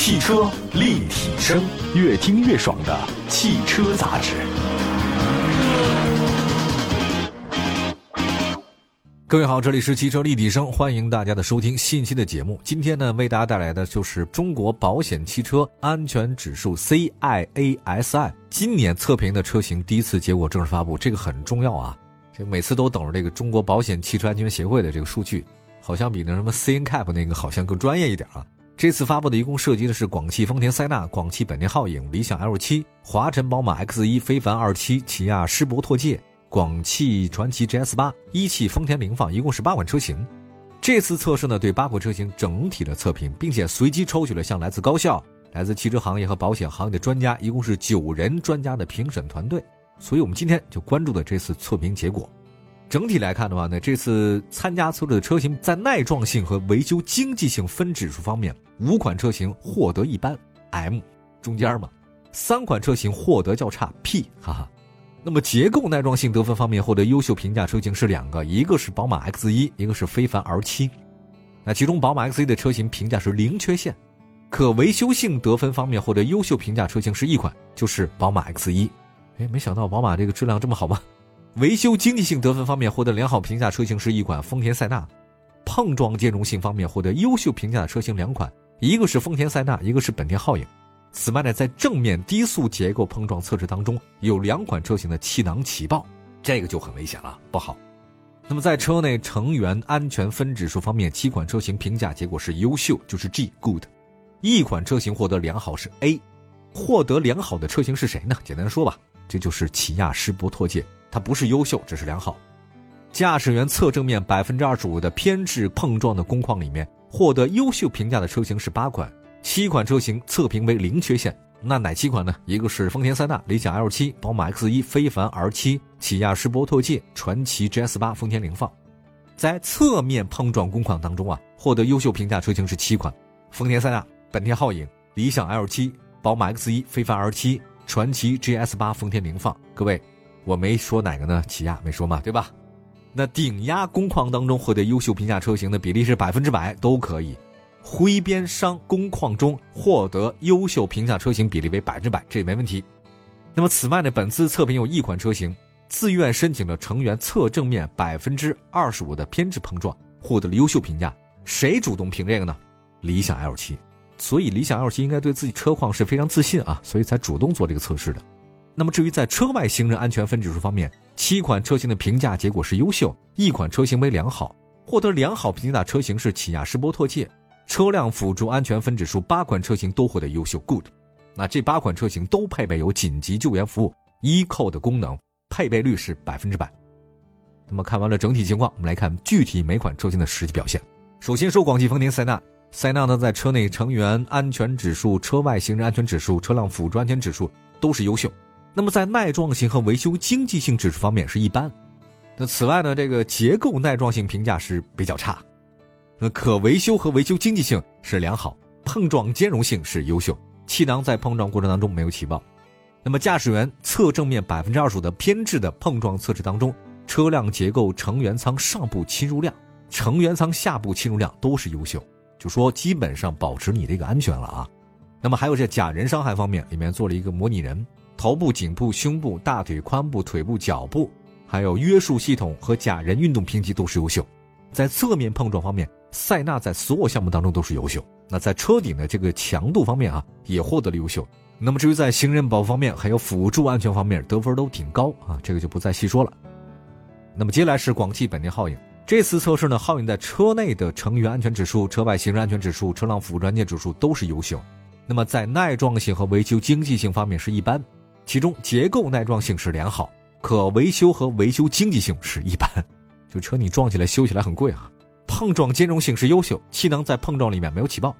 汽车立体声，越听越爽的汽车杂志。各位好，这里是汽车立体声，欢迎大家的收听信息的节目。今天呢，为大家带来的就是中国保险汽车安全指数 CIASI 今年测评的车型第一次结果正式发布，这个很重要啊。这每次都等着这个中国保险汽车安全协会的这个数据，好像比那什么 CNCAP 那个好像更专业一点啊。这次发布的一共涉及的是广汽丰田塞纳、广汽本田皓影、理想 L 七、华晨宝马 X 一、非凡二七、起亚狮铂拓界。广汽传祺 GS 八、一汽丰田凌放，一共是八款车型。这次测试呢，对八款车型整体的测评，并且随机抽取了像来自高校、来自汽车行业和保险行业的专家，一共是九人专家的评审团队。所以我们今天就关注的这次测评结果。整体来看的话呢，这次参加测试的车型在耐撞性和维修经济性分指数方面，五款车型获得一般 M，中间嘛，三款车型获得较差 P，哈哈。那么结构耐撞性得分方面获得优秀评价车型是两个，一个是宝马 X 一，一个是非凡 R 七。那其中宝马 X 一的车型评价是零缺陷，可维修性得分方面获得优秀评价车型是一款，就是宝马 X 一。哎，没想到宝马这个质量这么好吗？维修经济性得分方面获得良好评价车型是一款丰田塞纳，碰撞兼容性方面获得优秀评价的车型两款，一个是丰田塞纳，一个是本田皓影。此外呢，在正面低速结构碰撞测试当中，有两款车型的气囊起爆，这个就很危险了，不好。那么在车内成员安全分指数方面，七款车型评价结果是优秀，就是 G good。一款车型获得良好是 A，获得良好的车型是谁呢？简单说吧，这就是起亚狮铂拓界，它不是优秀，只是良好。驾驶员侧正面百分之二十五的偏置碰撞的工况里面，获得优秀评价的车型是八款。七款车型测评为零缺陷，那哪七款呢？一个是丰田塞纳、理想 L 七、宝马 X 一、非凡 R 七、起亚狮铂拓界、传祺 GS 八、丰田凌放。在侧面碰撞工况当中啊，获得优秀评价车型是七款：丰田塞纳、本田皓影、理想 L 七、宝马 X 一、非凡 R 七、传祺 GS 八、丰田凌放。各位，我没说哪个呢？起亚没说嘛，对吧？那顶压工况当中获得优秀评价车型的比例是百分之百，都可以。挥边伤工况中获得优秀评价车型比例为百分之百，这也没问题。那么此外呢，本次测评有一款车型自愿申请了成员侧正面百分之二十五的偏置碰撞，获得了优秀评价。谁主动评这个呢？理想 L 七。所以理想 L 七应该对自己车况是非常自信啊，所以才主动做这个测试的。那么至于在车外行人安全分指数方面，七款车型的评价结果是优秀，一款车型为良好。获得良好评价的车型是起亚狮波拓界。车辆辅助安全分指数八款车型都获得优秀 Good，那这八款车型都配备有紧急救援服务 Eco 的功能，配备率是百分之百。那么看完了整体情况，我们来看具体每款车型的实际表现。首先说广汽丰田塞纳，塞纳呢在车内成员安全指数、车外行人安全指数、车辆辅助安全指数都是优秀。那么在耐撞性和维修经济性指数方面是一般。那此外呢，这个结构耐撞性评价是比较差。那可维修和维修经济性是良好，碰撞兼容性是优秀，气囊在碰撞过程当中没有起爆。那么驾驶员侧正面百分之二十五的偏置的碰撞测试当中，车辆结构成员舱上部侵入量、成员舱下部侵入量都是优秀，就说基本上保持你这个安全了啊。那么还有这假人伤害方面，里面做了一个模拟人，头部、颈部、胸部、大腿、髋部、腿部、脚部，还有约束系统和假人运动评级都是优秀。在侧面碰撞方面。塞纳在所有项目当中都是优秀，那在车顶的这个强度方面啊，也获得了优秀。那么至于在行人保护方面，还有辅助安全方面，得分都挺高啊，这个就不再细说了。那么接下来是广汽本田皓影，这次测试呢，皓影在车内的成员安全指数、车外行人安全指数、车辆辅助安全指数都是优秀。那么在耐撞性和维修经济性方面是一般，其中结构耐撞性是良好，可维修和维修经济性是一般。就车你撞起来修起来很贵啊。碰撞兼容性是优秀，气囊在碰撞里面没有起爆。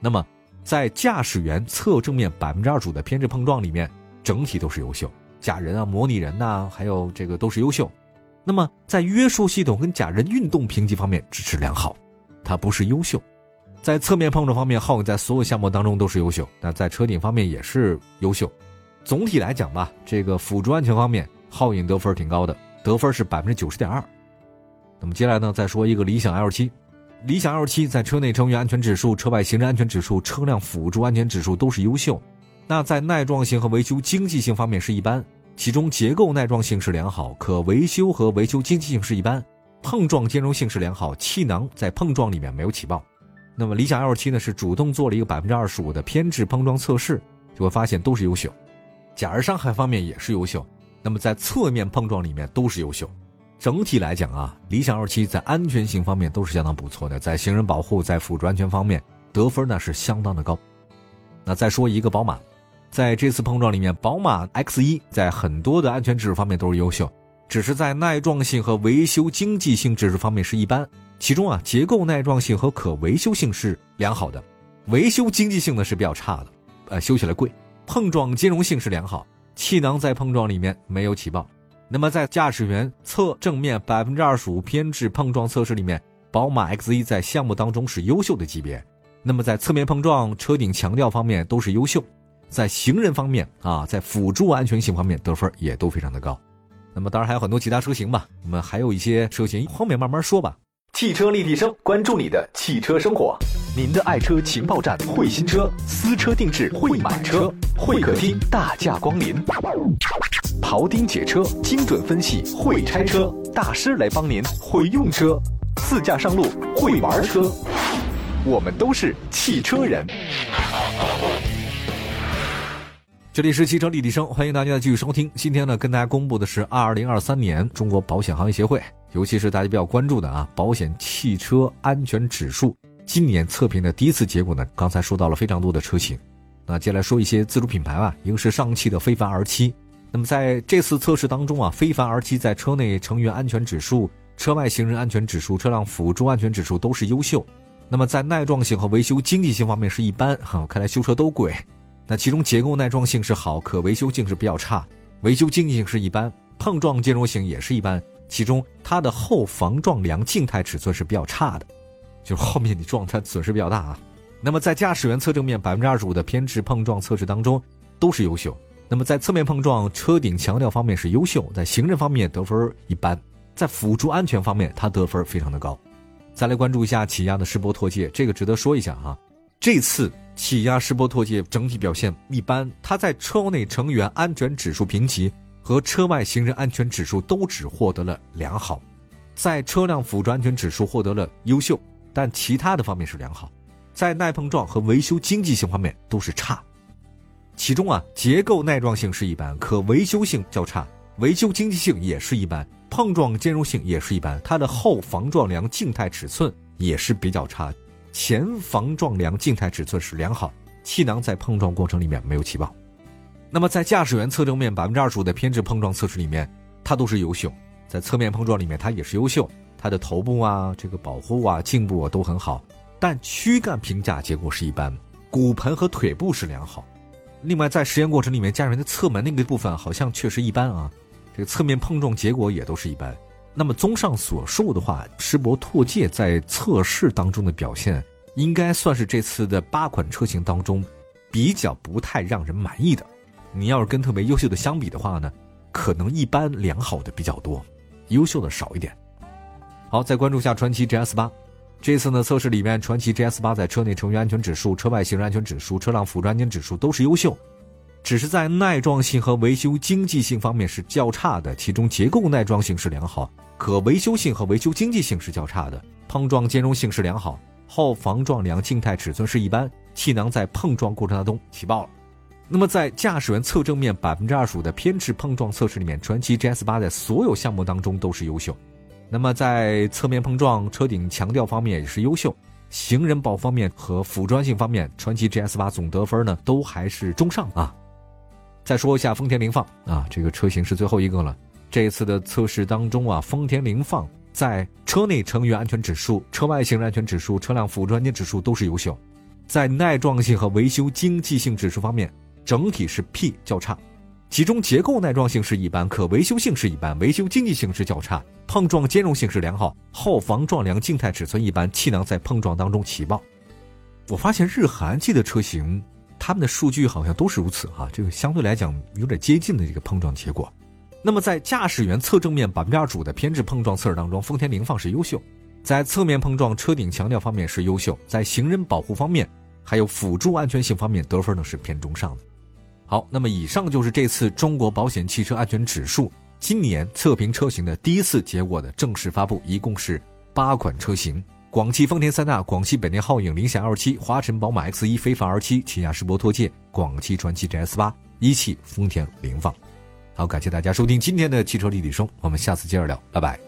那么，在驾驶员侧正面百分之二十五的偏置碰撞里面，整体都是优秀。假人啊、模拟人呐，还有这个都是优秀。那么，在约束系统跟假人运动评级方面支持良好，它不是优秀。在侧面碰撞方面，浩影在所有项目当中都是优秀。那在车顶方面也是优秀。总体来讲吧，这个辅助安全方面，皓影得分挺高的，得分是百分之九十点二。那么接下来呢，再说一个理想 L 七，理想 L 七在车内成员安全指数、车外行人安全指数、车辆辅助安全指数都是优秀。那在耐撞性和维修经济性方面是一般，其中结构耐撞性是良好，可维修和维修经济性是一般，碰撞兼容性是良好，气囊在碰撞里面没有起爆。那么理想 L 七呢是主动做了一个百分之二十五的偏置碰撞测试，就会发现都是优秀，假人伤害方面也是优秀，那么在侧面碰撞里面都是优秀。整体来讲啊，理想 L 七在安全性方面都是相当不错的，在行人保护、在辅助安全方面得分呢是相当的高。那再说一个宝马，在这次碰撞里面，宝马 X 一在很多的安全指数方面都是优秀，只是在耐撞性和维修经济性指数方面是一般。其中啊，结构耐撞性和可维修性是良好的，维修经济性呢是比较差的，呃，修起来贵。碰撞兼容性是良好，气囊在碰撞里面没有起爆。那么在驾驶员侧正面百分之二十五偏置碰撞测试里面，宝马 X1 在项目当中是优秀的级别。那么在侧面碰撞、车顶强调方面都是优秀，在行人方面啊，在辅助安全性方面得分也都非常的高。那么当然还有很多其他车型吧，我们还有一些车型后面慢慢说吧。汽车立体声，关注你的汽车生活，您的爱车情报站，会新车，私车定制，会买车，会客厅大驾光临，庖丁解车，精准分析，会拆车大师来帮您，会用车，自驾上路，会玩车，我们都是汽车人。这里是汽车立体声，欢迎大家继续收听。今天呢，跟大家公布的是二零二三年中国保险行业协会。尤其是大家比较关注的啊，保险汽车安全指数。今年测评的第一次结果呢，刚才说到了非常多的车型，那接下来说一些自主品牌吧，一个是上汽的非凡 R 七，那么在这次测试当中啊，非凡 R 七在车内成员安全指数、车外行人安全指数、车辆辅助安全指数都是优秀，那么在耐撞性和维修经济性方面是一般哈，看来修车都贵，那其中结构耐撞性是好，可维修性是比较差，维修经济性是一般，碰撞兼容性也是一般。其中，它的后防撞梁静态尺寸是比较差的，就是后面你撞它损失比较大啊。那么在驾驶员侧正面百分之二十五的偏置碰撞测试当中，都是优秀。那么在侧面碰撞车顶强调方面是优秀，在行人方面得分一般，在辅助安全方面它得分非常的高。再来关注一下起亚的世博拓界，这个值得说一下哈。这次起亚世博拓界整体表现一般，它在车内成员安全指数评级。和车外行人安全指数都只获得了良好，在车辆辅助安全指数获得了优秀，但其他的方面是良好，在耐碰撞和维修经济性方面都是差。其中啊，结构耐撞性是一般，可维修性较差，维修经济性也是一般，碰撞兼容性也是一般。它的后防撞梁静态尺寸也是比较差，前防撞梁静态尺寸是良好，气囊在碰撞过程里面没有起爆。那么在驾驶员侧正面百分之二十五的偏置碰撞测试里面，它都是优秀；在侧面碰撞里面，它也是优秀。它的头部啊、这个保护啊、颈部啊都很好，但躯干评价结果是一般，骨盆和腿部是良好。另外，在实验过程里面，驾驶员的侧门那个部分好像确实一般啊，这个侧面碰撞结果也都是一般。那么，综上所述的话，施博拓界在测试当中的表现，应该算是这次的八款车型当中比较不太让人满意的。你要是跟特别优秀的相比的话呢，可能一般良好的比较多，优秀的少一点。好，再关注下传祺 GS 八，这次呢测试里面，传祺 GS 八在车内成员安全指数、车外行人安全指数、车辆辅助安全指数都是优秀，只是在耐撞性和维修经济性方面是较差的。其中结构耐撞性是良好，可维修性和维修经济性是较差的。碰撞兼容性是良好，后防撞梁静态尺寸是一般，气囊在碰撞过程当中起爆了。那么在驾驶员侧正面百分之二十五的偏置碰撞测试里面，传祺 GS 八在所有项目当中都是优秀。那么在侧面碰撞、车顶强调方面也是优秀，行人保方面和辅助性方面，传祺 GS 八总得分呢都还是中上啊。再说一下丰田凌放啊，这个车型是最后一个了。这一次的测试当中啊，丰田凌放在车内成员安全指数、车外行人安全指数、车辆辅助安全指数都是优秀，在耐撞性和维修经济性指数方面。整体是 P 较差，其中结构耐撞性是一般，可维修性是一般，维修经济性是较差，碰撞兼容性是良好，后防撞梁静态尺寸一般，气囊在碰撞当中起爆。我发现日韩系的车型，他们的数据好像都是如此哈，这个相对来讲有点接近的这个碰撞结果。那么在驾驶员侧正面百分之二十五的偏置碰撞测试当中，丰田凌放是优秀，在侧面碰撞车顶强调方面是优秀，在行人保护方面，还有辅助安全性方面得分呢是偏中上的。好，那么以上就是这次中国保险汽车安全指数今年测评车型的第一次结果的正式发布，一共是八款车型：广汽丰田塞纳、广汽本田皓影、理想 L 七、华晨宝马 X 一、非凡 R 七、起亚世博拓界、广汽传祺 GS 八、一汽丰田凌放。好，感谢大家收听今天的汽车立体声，我们下次接着聊，拜拜。